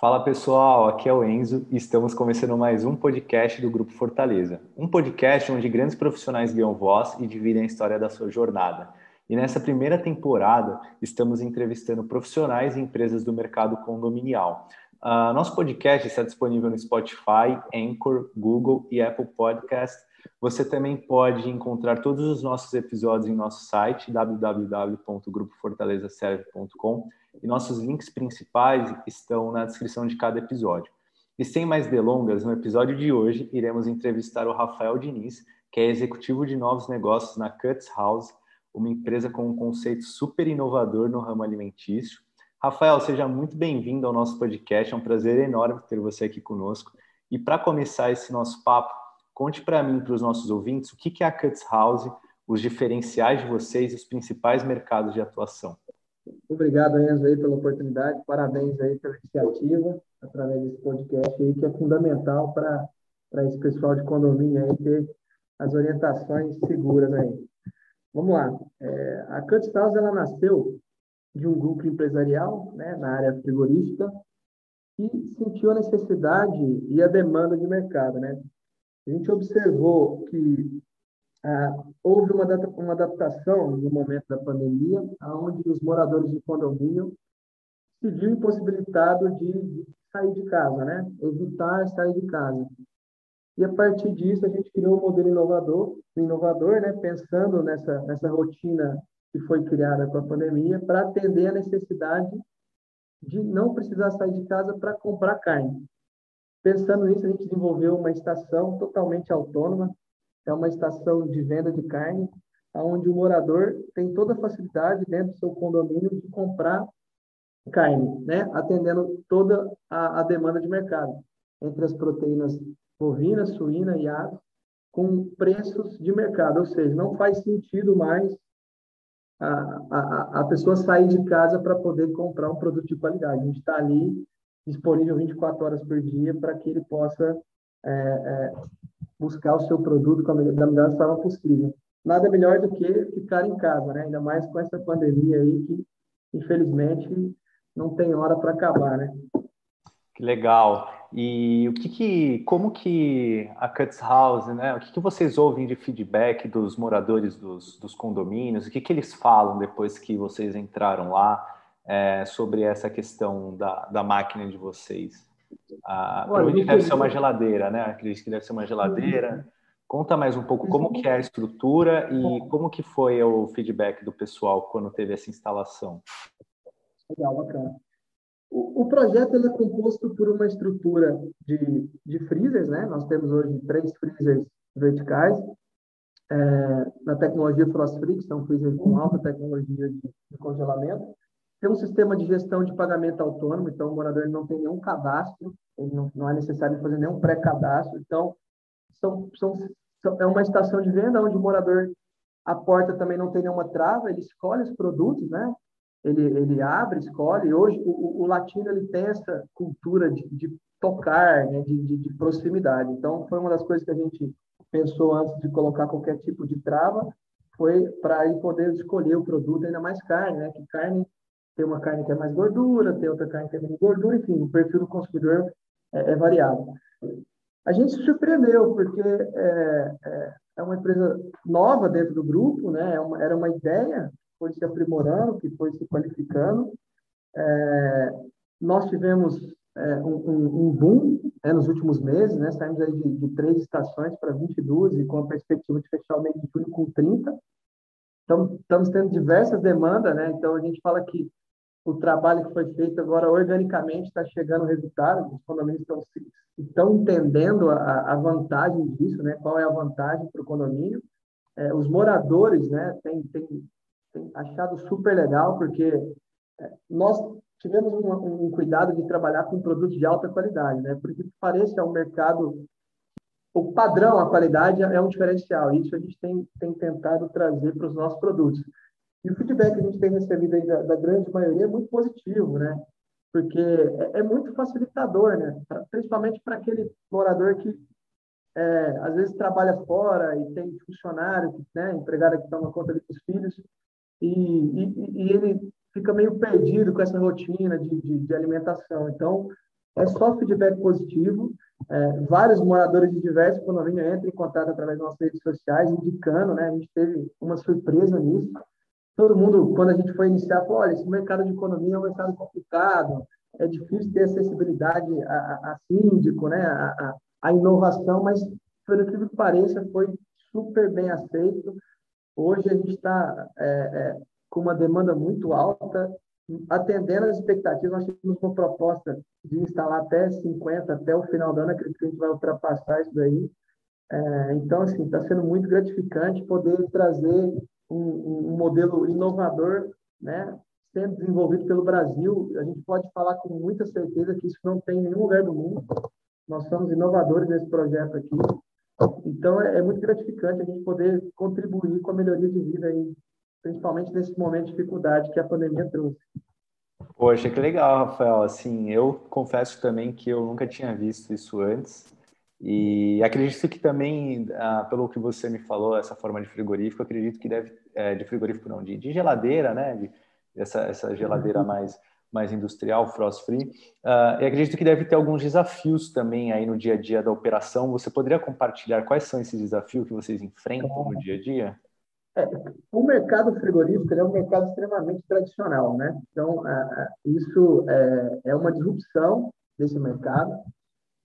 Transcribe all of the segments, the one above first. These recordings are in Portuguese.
Fala pessoal, aqui é o Enzo e estamos começando mais um podcast do Grupo Fortaleza. Um podcast onde grandes profissionais ganham voz e dividem a história da sua jornada. E nessa primeira temporada, estamos entrevistando profissionais e empresas do mercado condominial. Uh, nosso podcast está disponível no Spotify, Anchor, Google e Apple Podcast. Você também pode encontrar todos os nossos episódios em nosso site www.grupofortalezaserve.com e nossos links principais estão na descrição de cada episódio. E sem mais delongas, no episódio de hoje iremos entrevistar o Rafael Diniz, que é executivo de novos negócios na Cuts House, uma empresa com um conceito super inovador no ramo alimentício. Rafael, seja muito bem-vindo ao nosso podcast, é um prazer enorme ter você aqui conosco. E para começar esse nosso papo, conte para mim para os nossos ouvintes o que é a Cuts House, os diferenciais de vocês e os principais mercados de atuação. Obrigado, Enzo, aí, pela oportunidade. Parabéns aí pela iniciativa, através desse podcast aí, que é fundamental para esse pessoal de condomínio aí ter as orientações seguras aí. Vamos lá. É, a Cuts House, ela nasceu de um grupo empresarial, né, na área frigorífica, que sentiu a necessidade e a demanda de mercado, né? A gente observou que ah, houve uma, uma adaptação no momento da pandemia, onde os moradores de condomínio se viram impossibilitados de, de sair de casa, né? Evitar sair de casa. E a partir disso a gente criou um modelo inovador, inovador, né? Pensando nessa nessa rotina que foi criada com a pandemia para atender a necessidade de não precisar sair de casa para comprar carne. Pensando nisso, a gente desenvolveu uma estação totalmente autônoma, é uma estação de venda de carne, onde o morador tem toda a facilidade dentro do seu condomínio de comprar carne, né? atendendo toda a, a demanda de mercado, entre as proteínas bovina, suína e ave, com preços de mercado, ou seja, não faz sentido mais a, a, a pessoa sair de casa para poder comprar um produto de qualidade. A gente está ali disponível 24 horas por dia para que ele possa é, é, buscar o seu produto da melhor forma possível. Nada melhor do que ficar em casa, né? Ainda mais com essa pandemia aí que, infelizmente, não tem hora para acabar, né? Que legal. E o que, que como que a Cuts House, né? O que, que vocês ouvem de feedback dos moradores dos, dos condomínios? O que, que eles falam depois que vocês entraram lá é, sobre essa questão da, da máquina de vocês? Ah, provavelmente deve ser uma geladeira, né? Acredito que deve ser uma geladeira. Conta mais um pouco como que é a estrutura e como que foi o feedback do pessoal quando teve essa instalação. Legal, bacana. O, o projeto é composto por uma estrutura de, de freezers, né? Nós temos hoje três freezers verticais é, na tecnologia Frost Free, que são freezers com alta tecnologia de, de congelamento. Tem um sistema de gestão de pagamento autônomo, então o morador não tem nenhum cadastro, não, não é necessário fazer nenhum pré-cadastro. Então, são, são, é uma estação de venda onde o morador, a porta também não tem nenhuma trava, ele escolhe os produtos, né? Ele, ele abre, escolhe. Hoje, o, o latino ele tem essa cultura de, de tocar, né? de, de, de proximidade. Então, foi uma das coisas que a gente pensou antes de colocar qualquer tipo de trava, foi para poder escolher o produto, ainda mais carne, né? Que carne tem uma carne que é mais gordura, tem outra carne que é menos gordura, enfim, o perfil do consumidor é, é variado. A gente se surpreendeu, porque é, é, é, uma empresa nova dentro do grupo, né? É uma, era uma ideia que foi se aprimorando, que foi se qualificando. É, nós tivemos é, um, um, boom né, nos últimos meses, né? Saímos aí de, de três estações para 22 e com a perspectiva de fechar o mês de junho com 30. Então, estamos tendo diversas demandas, né? Então, a gente fala que o trabalho que foi feito agora organicamente está chegando resultado, os condomínios estão, estão entendendo a, a vantagem disso, né? qual é a vantagem para o condomínio. É, os moradores né, têm achado super legal, porque é, nós tivemos um, um, cuidado de trabalhar com produtos de alta qualidade, né? porque pareça é um mercado o padrão, a qualidade é um diferencial. Isso a gente tem, tem tentado trazer para os nossos produtos. E o feedback que a gente tem recebido aí da, da grande maioria é muito positivo, né? Porque é, é muito facilitador, né? Pra, principalmente para aquele morador que é, às vezes trabalha fora e tem funcionário, né, empregado que toma conta dos filhos, e, e, e, ele fica meio perdido com essa rotina de, de, de alimentação. Então, é só feedback positivo. É, vários moradores de diversos condomínios entram em contato através das nossas redes sociais, indicando, né? A gente teve uma surpresa nisso. Todo mundo, quando a gente foi iniciar, falou: olha, esse mercado de economia é um mercado complicado, é difícil ter acessibilidade a, a, a síndico, né? A, a, inovação, mas, pelo que pareça, foi super bem aceito. Hoje a gente está é, é, com uma demanda muito alta, atendendo as expectativas, nós temos uma proposta de instalar até 50 até o final do ano, acredito que a gente vai ultrapassar isso daí. É, então, assim, está sendo muito gratificante poder trazer um, um, modelo inovador, né, sendo desenvolvido pelo Brasil. A gente pode falar com muita certeza que isso não tem em nenhum lugar do mundo. Nós somos inovadores nesse projeto aqui. Então, é, é muito gratificante a gente poder contribuir com a melhoria de vida aí principalmente nesse momento de dificuldade que a pandemia trouxe. Poxa, que legal, Rafael. Assim, eu confesso também que eu nunca tinha visto isso antes. E acredito que também, ah, pelo que você me falou, essa forma de frigorífico, acredito que deve, é, de frigorífico não, de, de geladeira, né? De, essa, essa geladeira uhum. mais, mais industrial, frost free. Uh, e acredito que deve ter alguns desafios também aí no dia a dia da operação. Você poderia compartilhar quais são esses desafios que vocês enfrentam no dia a dia? É, o mercado frigorífico é um mercado extremamente tradicional, né? Então, isso é, é uma disrupção desse mercado.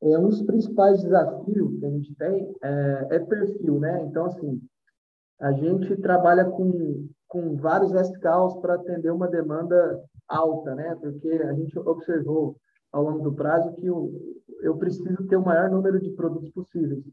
É um dos principais desafios que a gente tem é, é perfil, né? Então, assim, a gente trabalha com, com vários SKUs para atender uma demanda alta, né? Porque a gente observou ao longo do prazo que eu, eu preciso ter o maior número de produtos possíveis.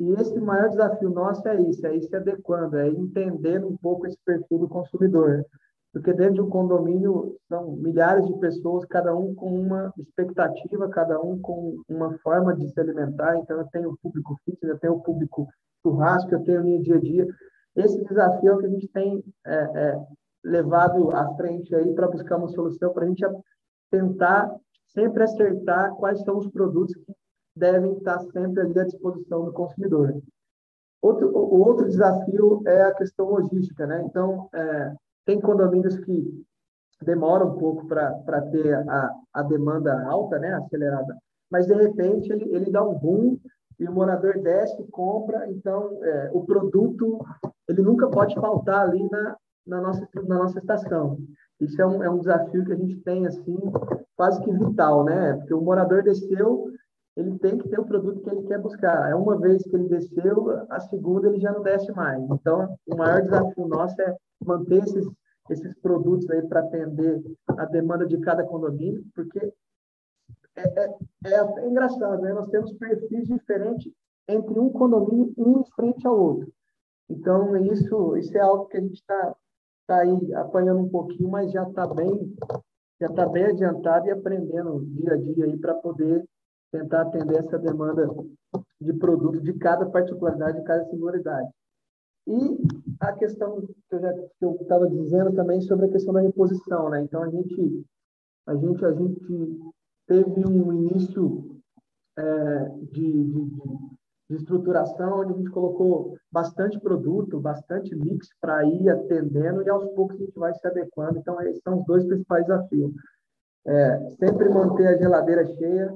E esse maior desafio nosso é isso, é ir se adequando, é entendendo um pouco esse perfil do consumidor. Porque dentro de um condomínio são milhares de pessoas, cada um com uma expectativa, cada um com uma forma de se alimentar. Então, eu tenho o público fitness, eu tenho o público churrasco, eu tenho minha dia a dia. Esse desafio é o que a gente tem é, é, levado à frente aí para buscar uma solução, para a gente tentar sempre acertar quais são os produtos que devem estar sempre ali à disposição do consumidor. Outro, o outro desafio é a questão logística, né? Então, é, tem condomínios que demoram um pouco para ter a, a demanda alta, né, acelerada, mas de repente ele, ele dá um boom e o morador desce, compra, então é, o produto ele nunca pode faltar ali na, na, nossa, na nossa estação. Isso é um, é um desafio que a gente tem assim quase que vital, né? Porque o morador desceu, ele tem que ter o produto que ele quer buscar. É uma vez que ele desceu, a segunda ele já não desce mais. Então, o maior desafio nosso é manter esses, esses produtos aí para atender a demanda de cada condomínio, porque é, é, é, é engraçado, né? Nós temos perfis diferentes entre um condomínio um em frente ao outro. Então, isso, isso é algo que a gente está tá aí apanhando um pouquinho, mas já está bem já está bem adiantado e aprendendo dia a dia aí para poder tentar atender essa demanda de produto de cada particularidade, de cada singularidade. E a questão que eu já estava dizendo também sobre a questão da reposição, né? Então a gente a gente a gente teve um início é, de, de, de, estruturação onde a gente colocou bastante produto, bastante mix para ir atendendo e aos poucos a gente vai se adequando. Então esses são os dois principais desafios. É, sempre manter a geladeira cheia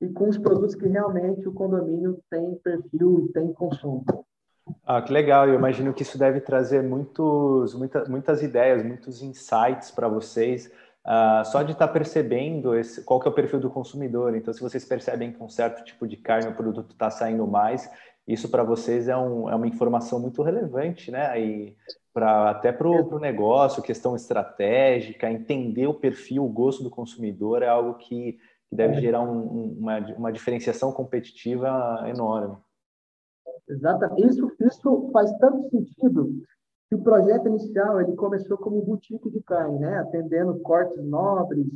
e com os produtos que realmente o condomínio tem perfil e tem consumo. Ah, que legal! Eu imagino que isso deve trazer muitos, muita, muitas ideias, muitos insights para vocês. Uh, só de estar tá percebendo esse, qual que é o perfil do consumidor. Então, se vocês percebem que um certo tipo de carne o produto está saindo mais, isso para vocês é, um, é, uma informação muito relevante, né? E pra, até para o negócio, questão estratégica, entender o perfil, o gosto do consumidor é algo que que deve é. gerar um, uma, uma diferenciação competitiva enorme. Exatamente. Isso, isso faz tanto sentido que o projeto inicial ele começou como boutique de carne, né? atendendo cortes nobres,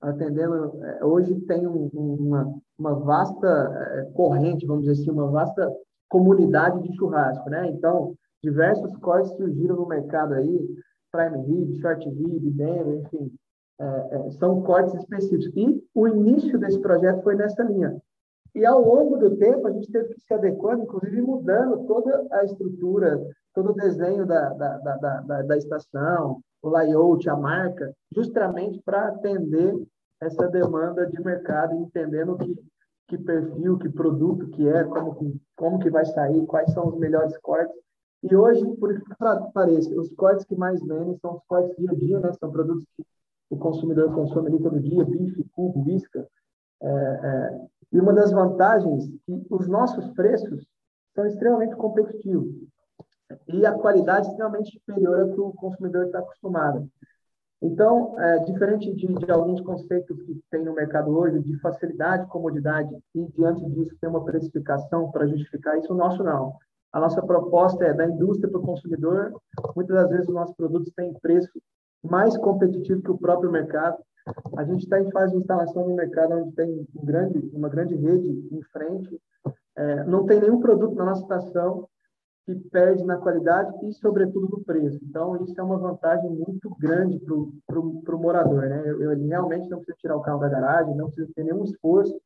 atendendo. É, hoje tem um, uma, uma vasta é, corrente, vamos dizer assim, uma vasta comunidade de churrasco. Né? Então, diversos cortes surgiram no mercado aí, prime rib, short rib, bem, enfim, são cortes específicos. E o início desse projeto foi nessa linha. E ao longo do tempo, a gente teve que se adequando, inclusive mudando toda a estrutura, todo o desenho da, da, da, da, da estação, o layout, a marca, justamente para atender essa demanda de mercado, entendendo que, que perfil, que produto que é, como, como que vai sair, quais são os melhores cortes. E hoje, por que pareça, os cortes que mais vendem são os cortes dia a dia, né? São produtos que o consumidor consome ali todo dia, bife, cubo, isca. É, é, e uma das vantagens é que os nossos preços são extremamente competitivos e a qualidade é extremamente superior ao que o consumidor está acostumado. Então, é, diferente de, de, alguns conceitos que tem no mercado hoje, de facilidade, comodidade, e diante disso tem uma precificação para justificar isso, o nosso não. A nossa proposta é da indústria para o consumidor. Muitas das vezes os nossos produtos têm preço mais competitivo que o próprio mercado. A gente está em fase de instalação no mercado onde tem um grande, uma grande rede em frente. É, não tem nenhum produto na nossa estação que perde na qualidade e, sobretudo, no preço. Então, isso é uma vantagem muito grande para o morador. Né? Eu, eu, realmente não preciso tirar o carro da garagem, não preciso ter nenhum esforço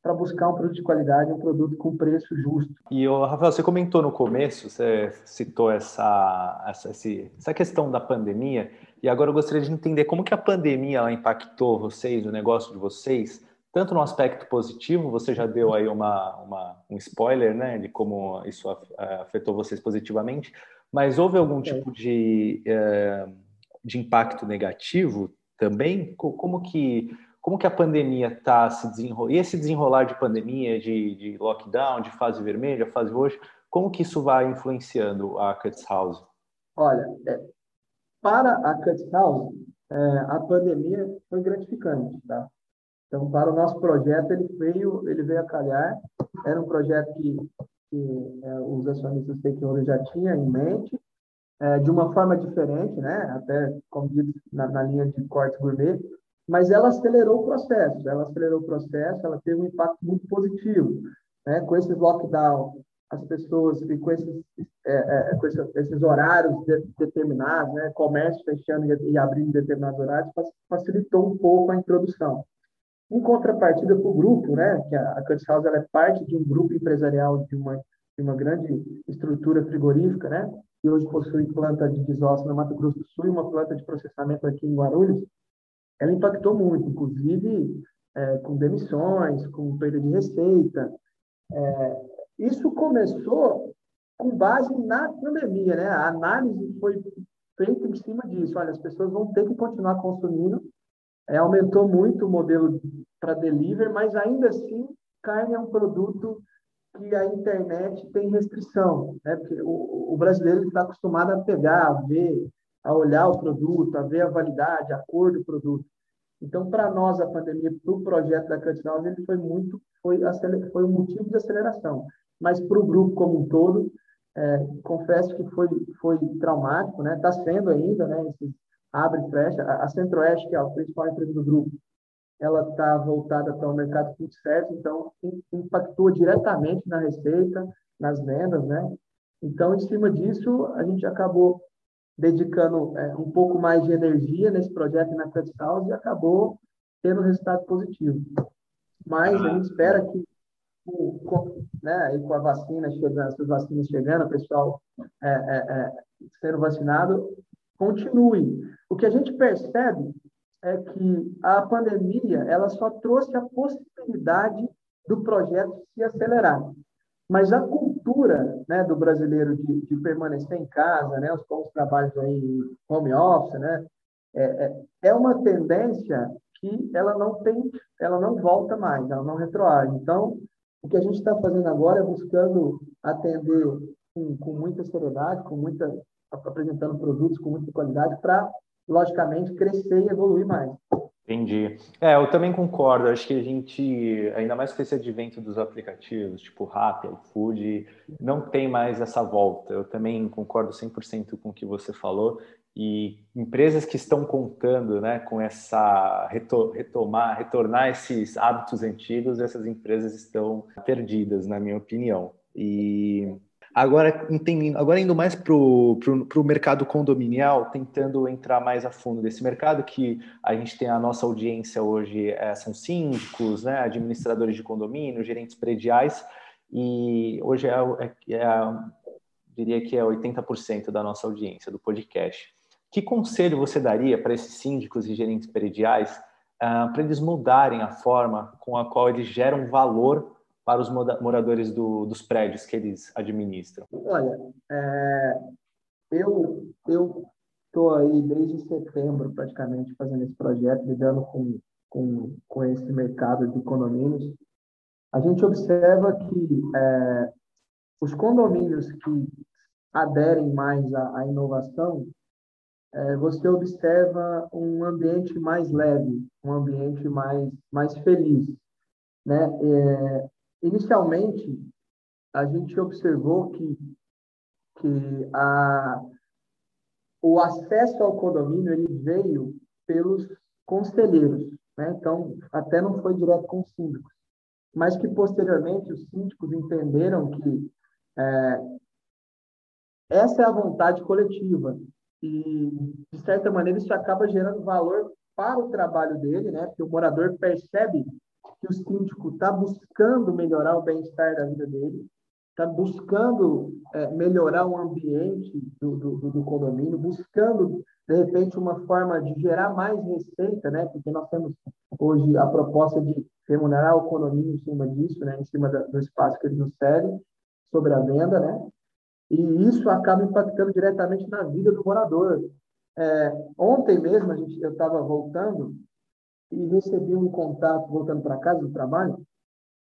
para buscar um produto de qualidade, um produto com preço justo. E, Rafael, você comentou no começo, você citou essa, essa, essa questão da pandemia, e agora eu gostaria de entender como que a pandemia impactou vocês, o negócio de vocês, tanto no aspecto positivo, você já deu aí uma, uma, um spoiler, né, de como isso afetou vocês positivamente, mas houve algum tipo de, eh, de impacto negativo também? Como que, como que a pandemia está se desenrolando? E esse desenrolar de pandemia, de, de lockdown, de fase vermelha, fase roxa, como que isso vai influenciando a Cuts House? Olha, é, para a Cuts House, é, a pandemia foi gratificante, tá? Então, para o nosso projeto, ele veio, ele veio a calhar. Era um projeto que, que é, os acionistas stakeholders já tinham em mente, é, de uma forma diferente, né? até, como dito, na, na linha de cortes gourmet, mas ela acelerou o processo. Ela acelerou o processo, ela teve um impacto muito positivo. Né? Com esses lockdown, as pessoas, com esses, é, é, com esses, horários de, determinados, né? comércio fechando e, e abrindo determinados horários, facilitou um pouco a introdução. Em contrapartida para o grupo, né, que a, a Curtis House é parte de um grupo empresarial de uma, de uma grande estrutura frigorífica, né, que hoje possui planta de desossa no Mato Grosso do Sul e uma planta de processamento aqui em Guarulhos, ela impactou muito, inclusive é, com demissões, com perda de receita. É, isso começou com base na pandemia, né? A análise foi feita em cima disso. Olha, as pessoas vão ter que continuar consumindo é, aumentou muito o modelo para delivery, mas ainda assim, carne é um produto que a internet tem restrição, né? Porque o, o brasileiro está acostumado a pegar, a ver, a olhar o produto, a ver a validade, a cor do produto. Então, para nós, a pandemia, para o projeto da Cut ele foi muito, foi, foi um motivo de aceleração. Mas para o grupo como um todo, é, confesso que foi, foi traumático, né? Está sendo ainda, né? Esses abre e fecha. A Centro-Oeste, que é a principal empresa do grupo, ela está voltada para o mercado food service, então impactou diretamente na receita, nas vendas, né? Então, em cima disso, a gente acabou dedicando é, um pouco mais de energia nesse projeto na Cut House e acabou tendo resultado positivo. Mas a gente espera que com, né, com a vacina chegando, as vacinas chegando, o pessoal é, é, é, sendo vacinado, continue. O que a gente percebe é que a pandemia ela só trouxe a possibilidade do projeto se acelerar. Mas a cultura né, do brasileiro de, de permanecer em casa, né, os bons trabalhos aí home office, né, é, é, é uma tendência que ela não tem, ela não volta mais, ela não retroage. Então, o que a gente está fazendo agora é buscando atender com, com muita seriedade, com muita apresentando produtos com muita qualidade para, logicamente, crescer e evoluir mais. Entendi. É, eu também concordo. Acho que a gente, ainda mais com esse advento dos aplicativos, tipo Rappi, iFood, não tem mais essa volta. Eu também concordo 100% com o que você falou. E empresas que estão contando né, com essa retomar, retornar esses hábitos antigos, essas empresas estão perdidas, na minha opinião. E Agora, entendendo, agora indo mais para o mercado condominial, tentando entrar mais a fundo desse mercado, que a gente tem a nossa audiência hoje, é, são síndicos, né, administradores de condomínio, gerentes prediais, e hoje é, é, é diria que é 80% da nossa audiência do podcast. Que conselho você daria para esses síndicos e gerentes prediais uh, para eles mudarem a forma com a qual eles geram valor para os moradores do, dos prédios que eles administram? Olha, é, eu eu estou aí desde setembro praticamente fazendo esse projeto, lidando com, com, com esse mercado de condomínios. A gente observa que é, os condomínios que aderem mais à, à inovação, você observa um ambiente mais leve, um ambiente mais, mais feliz. Né? É, Inicialmente, a gente observou que, que a, o acesso ao condomínio ele veio pelos conselheiros, né? então até não foi direto com os síndicos, mas que posteriormente os síndicos entenderam que é, essa é a vontade coletiva e de certa maneira isso acaba gerando valor para o trabalho dele, né? Porque o morador percebe que o síndico está buscando melhorar o bem-estar da vida dele, está buscando é, melhorar o ambiente do, do, do, condomínio, buscando, de repente, uma forma de gerar mais receita, né? porque nós temos hoje a proposta de remunerar o condomínio em cima disso, né? em cima do espaço que ele nos cede, sobre a venda, né? E isso acaba impactando diretamente na vida do morador. É, ontem mesmo, a gente, eu estava voltando e recebi um contato, voltando para casa do trabalho,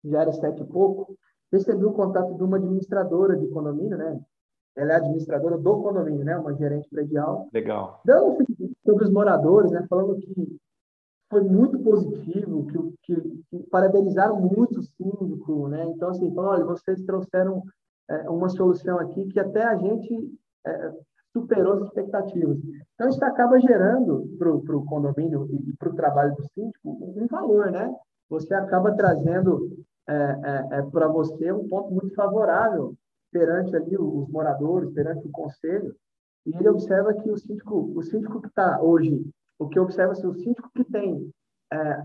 já era sete e pouco, recebi um contato de uma administradora de condomínio, né? Ela é administradora do condomínio, né? Uma gerente predial. Legal. Dando feedback sobre os moradores, né? Falando que foi muito positivo, que, que, que parabenizaram muito o síndico, né? Então, assim, olha, vocês trouxeram é, uma solução aqui que até a gente é, superou as expectativas. Então, isso acaba gerando para o condomínio e para o trabalho do síndico um valor, né? Você acaba trazendo é, é, é para você um ponto muito favorável perante ali os moradores, perante o conselho, e ele observa que o síndico, o síndico que está hoje, o que observa se o síndico que tem é,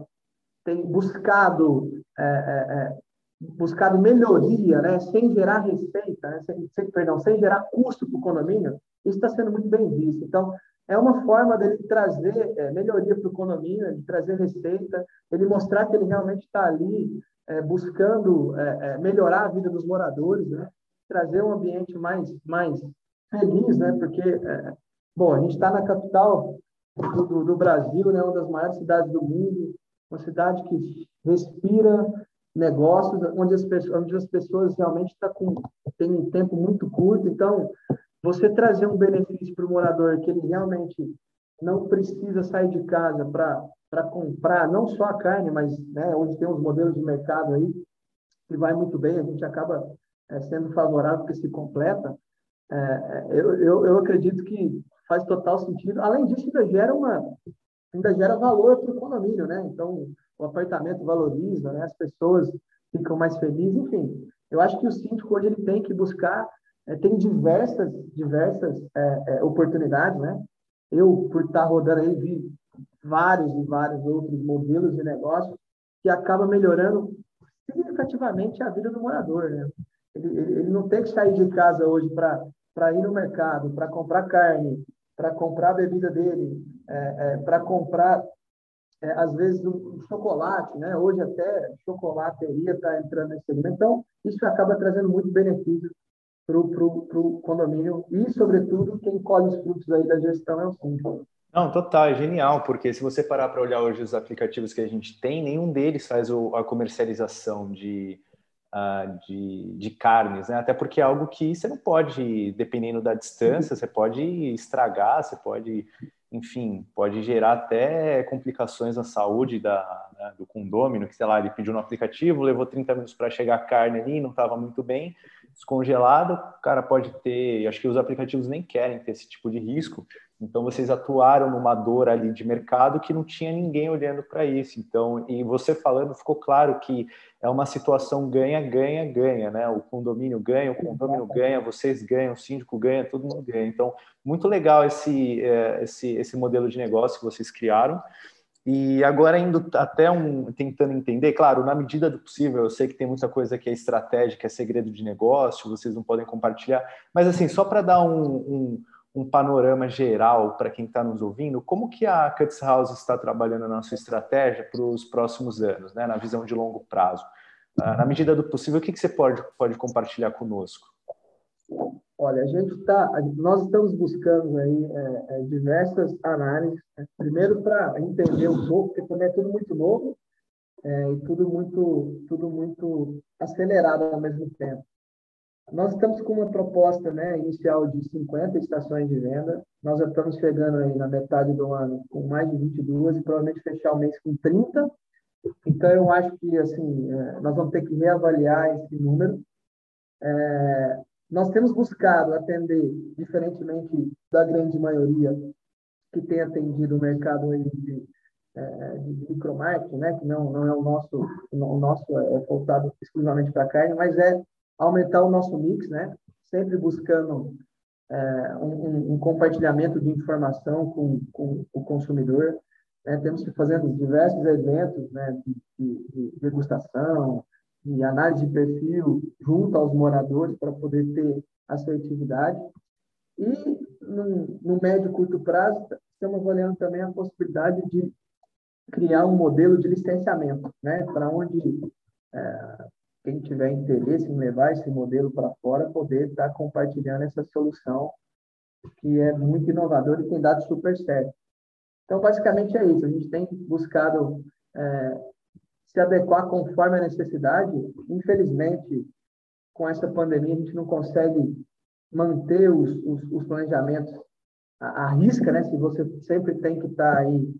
tem buscado é, é, é buscado melhoria, né, sem gerar receita, né, sem, sem, perdão, sem gerar custo para o condomínio, isso está sendo muito bem visto. Então, é uma forma dele trazer é, melhoria para o condomínio, de trazer receita, ele mostrar que ele realmente está ali é, buscando é, é, melhorar a vida dos moradores, né? trazer um ambiente mais, mais feliz, né? porque, é, bom, a gente está na capital do, do, do, Brasil, né? uma das maiores cidades do mundo, uma cidade que respira negócios, onde as pessoas, onde as pessoas realmente tá com, têm um tempo muito curto, então você trazer um benefício para o morador que ele realmente não precisa sair de casa para comprar não só a carne, mas né, onde tem uns modelos de mercado aí que vai muito bem, a gente acaba é, sendo favorável que se completa. É, eu, eu, eu acredito que faz total sentido. Além disso, ainda gera uma ainda gera valor para o condomínio, né? Então, o apartamento valoriza, né? As pessoas ficam mais felizes, enfim. Eu acho que o síndico hoje ele tem que buscar é, tem diversas, diversas é, é, oportunidades, né? Eu, por estar rodando aí, vi vários e vários outros modelos de negócio que acaba melhorando significativamente a vida do morador, né? Ele, ele, ele não tem que sair de casa hoje para ir no mercado, para comprar carne, para comprar a bebida dele, é, é, para comprar, é, às vezes, um, chocolate, né? Hoje até chocolateria está entrando nesse segmento. Então, isso acaba trazendo muito benefício para o condomínio e, sobretudo, quem colhe os frutos aí da gestão é o síndico. Não, total, é genial, porque se você parar para olhar hoje os aplicativos que a gente tem, nenhum deles faz o, a comercialização de, uh, de, de, carnes, né? Até porque é algo que você não pode, dependendo da distância, você pode estragar, você pode, enfim, pode gerar até complicações na saúde da, né, do condômino, que sei lá, ele pediu no aplicativo, levou 30 minutos para chegar a carne ali, não estava muito bem, descongelado, o cara pode ter, acho que os aplicativos nem querem ter esse tipo de risco, então vocês atuaram numa dor ali de mercado que não tinha ninguém olhando para isso. Então, e você falando, ficou claro que é uma situação ganha, ganha, ganha, né? O condomínio ganha, o condomínio ganha, vocês ganham, o síndico ganha, todo mundo ganha. Então, muito legal esse, é, esse, esse modelo de negócio que vocês criaram. E agora indo até um tentando entender, claro, na medida do possível, eu sei que tem muita coisa que é estratégica, é segredo de negócio, vocês não podem compartilhar, mas assim, só para dar um, um, um panorama geral para quem está nos ouvindo, como que a Cuts House está trabalhando na sua estratégia para os próximos anos, né, na visão de longo prazo? Uh, na medida do possível, o que, que você pode, pode compartilhar conosco? Olha, a gente está, nós estamos buscando aí é, é, diversas análises. Né? Primeiro para entender um pouco, porque também é tudo muito novo é, e tudo muito, tudo muito acelerado ao mesmo tempo. Nós estamos com uma proposta né, inicial de 50 estações de venda. Nós já estamos chegando aí na metade do ano com mais de 22 e provavelmente fechar o mês com 30. Então, eu acho que assim é, nós vamos ter que reavaliar esse número. É, nós temos buscado atender, diferentemente da grande maioria que tem atendido o mercado de, é, de micromarketing, né, que não, não é o nosso, o nosso é voltado exclusivamente para carne, mas é aumentar o nosso mix, né? Sempre buscando é, um, um, compartilhamento de informação com, com o consumidor. Né? Temos que fazer diversos eventos né? de, de, de degustação, de análise de perfil junto aos moradores para poder ter assertividade. E no, no médio e curto prazo, estamos avaliando também a possibilidade de criar um modelo de licenciamento, né? para onde tiver interesse em levar esse modelo para fora, poder estar compartilhando essa solução que é muito inovadora e tem dado super certo. Então, basicamente é isso. A gente tem buscado é, se adequar conforme a necessidade. Infelizmente, com essa pandemia, a gente não consegue manter os, os, os planejamentos à, risca, né? Se você sempre tem que estar aí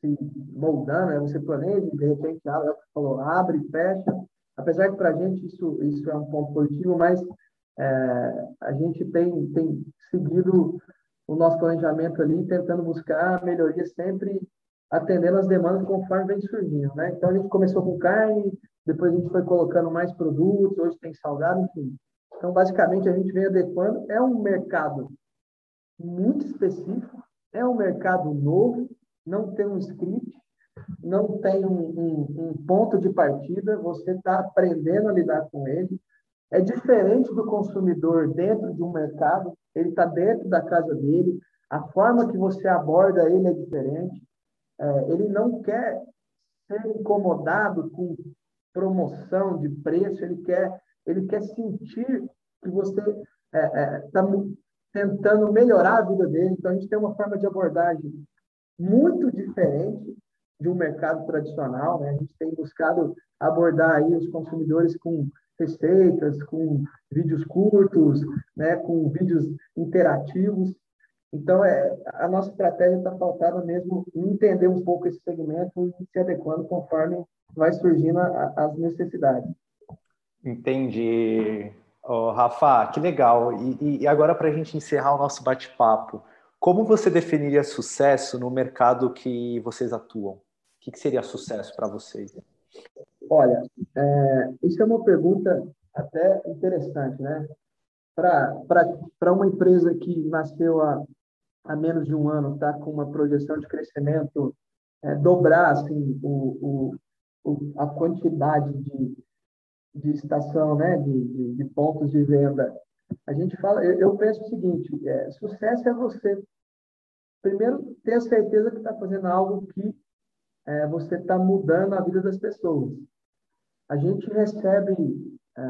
se moldando, né? você planeja, de repente abre, falou, abre, fecha, Apesar que para a gente isso, isso é um ponto positivo, mas é, a gente tem, tem seguido o nosso planejamento ali, tentando buscar melhoria sempre atendendo as demandas conforme vem surgindo, né? Então a gente começou com carne, depois a gente foi colocando mais produtos, hoje tem salgado, enfim. Então basicamente a gente vem adequando. É um mercado muito específico, é um mercado novo, não tem um script, não tem um, um, um ponto de partida, você está aprendendo a lidar com ele. É diferente do consumidor dentro de um mercado, ele está dentro da casa dele, a forma que você aborda ele é diferente. É, ele não quer ser incomodado com promoção de preço, ele quer, ele quer sentir que você está é, é, tá tentando melhorar a vida dele. Então, a gente tem uma forma de abordagem muito diferente de um mercado tradicional. Né? A gente tem buscado abordar aí os consumidores com receitas, com vídeos curtos, né? com vídeos interativos. Então, é, a nossa estratégia está faltada mesmo em entender um pouco esse segmento e se adequando conforme vai surgindo a, as necessidades. Entendi. Oh, Rafa, que legal. E, e agora, para a gente encerrar o nosso bate-papo, como você definiria sucesso no mercado que vocês atuam? Que, que seria sucesso para vocês? Olha, é, isso é uma pergunta até interessante, né? Para uma empresa que nasceu há, há menos de um ano, está com uma projeção de crescimento, é, dobrar assim, o, o, o, a quantidade de, de estação, né? De, de, de, pontos de venda. A gente fala, eu, eu penso o seguinte: é, sucesso é você, primeiro, ter a certeza que está fazendo algo que é, você está mudando a vida das pessoas. A gente recebe, é,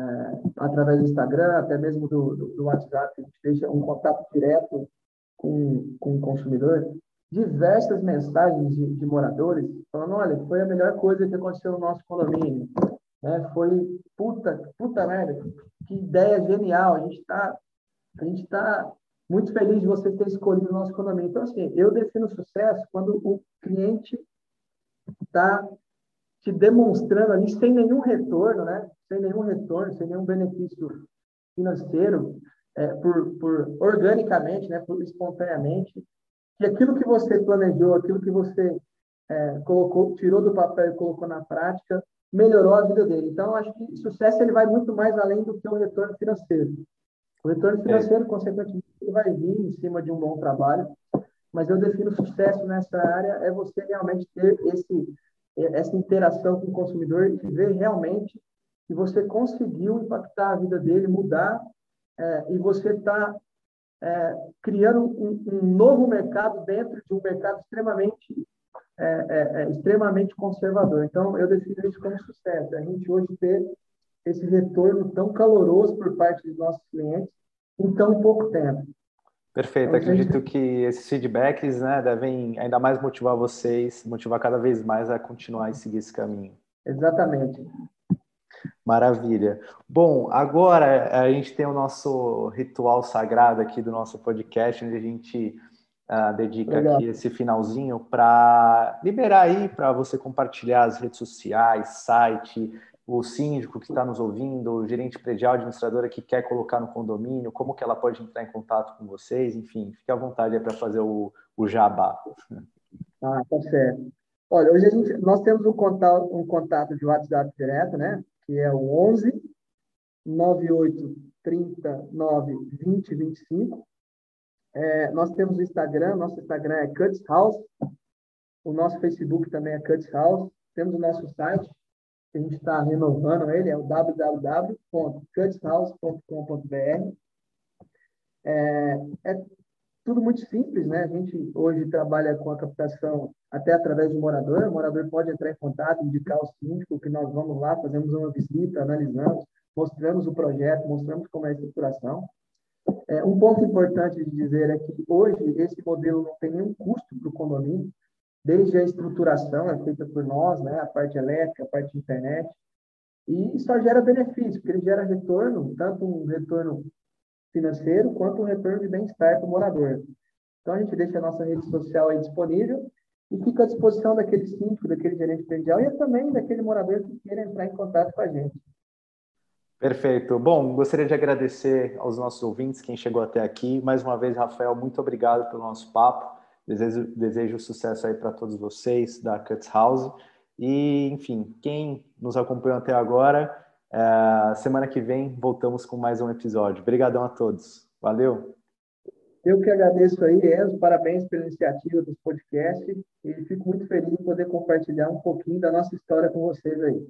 através do Instagram, até mesmo do, do, do, WhatsApp, a gente deixa um contato direto com, com o consumidor, diversas mensagens de, de moradores falando, olha, foi a melhor coisa que aconteceu no nosso condomínio. Né? Foi, puta, puta merda, que ideia genial, a gente está a gente tá muito feliz de você ter escolhido o nosso condomínio. Então, assim, eu defino sucesso quando o cliente está te demonstrando ali sem nenhum retorno, né? Sem nenhum retorno, sem nenhum benefício financeiro, é, por, por organicamente, né? Por espontaneamente, que aquilo que você planejou, aquilo que você é, colocou, tirou do papel e colocou na prática, melhorou a vida dele. Então, acho que sucesso ele vai muito mais além do que o retorno financeiro. O retorno financeiro, é. consequentemente, vai vir em cima de um bom trabalho, mas eu defino sucesso nessa área é você realmente ter esse, essa interação com o consumidor e ver realmente que você conseguiu impactar a vida dele, mudar, é, e você está é, criando um, um, novo mercado dentro de um mercado extremamente é, é, é, extremamente conservador. Então, eu defino isso como sucesso. A gente hoje ter esse retorno tão caloroso por parte dos nossos clientes em tão pouco tempo. Perfeito. Então, Acredito que esses feedbacks né, devem ainda mais motivar vocês, motivar cada vez mais a continuar e seguir esse caminho. Exatamente. Maravilha. Bom, agora a gente tem o nosso ritual sagrado aqui do nosso podcast, onde a gente uh, dedica Legal. aqui esse finalzinho para liberar aí para você compartilhar as redes sociais, site, o síndico que está nos ouvindo, o gerente predial, administradora que quer colocar no condomínio, como que ela pode entrar em contato com vocês, enfim, fique à vontade para fazer o, o jabá. Ah, tá certo. Olha, hoje a gente, nós temos um contato, um contato de WhatsApp direto, né? Que é o 11 98 39 20 25. É, nós temos o Instagram, nosso Instagram é Cuts House, o nosso Facebook também é Cuts House, temos o nosso site, que a gente está renovando ele, é o www.cutshouse.com.br. É, é tudo muito simples, né? A gente hoje trabalha com a captação até através do morador, o morador pode entrar em contato, indicar o síndico, que nós vamos lá, fazemos uma visita, analisamos, mostramos o projeto, mostramos como é a estruturação. É, um ponto importante de dizer é que hoje esse modelo não tem nenhum custo para o condomínio, desde a estruturação é feita por nós, né, a parte elétrica, a parte de internet, e só gera benefício, porque ele gera retorno, tanto um retorno financeiro quanto um retorno de bem-estar para o morador. Então a gente deixa a nossa rede social aí disponível e fica à disposição daquele síndico, daquele gerente predial e também daquele morador que queira entrar em contato com a gente. Perfeito. Bom, gostaria de agradecer aos nossos ouvintes, quem chegou até aqui. Mais uma vez, Rafael, muito obrigado pelo nosso papo. Desejo, desejo sucesso aí para todos vocês da Cuts House. E, enfim, quem nos acompanhou até agora, é, semana que vem voltamos com mais um episódio. Obrigadão a todos. Valeu! Eu que agradeço aí, Enzo, parabéns pela iniciativa dos podcasts e fico muito feliz em poder compartilhar um pouquinho da nossa história com vocês aí.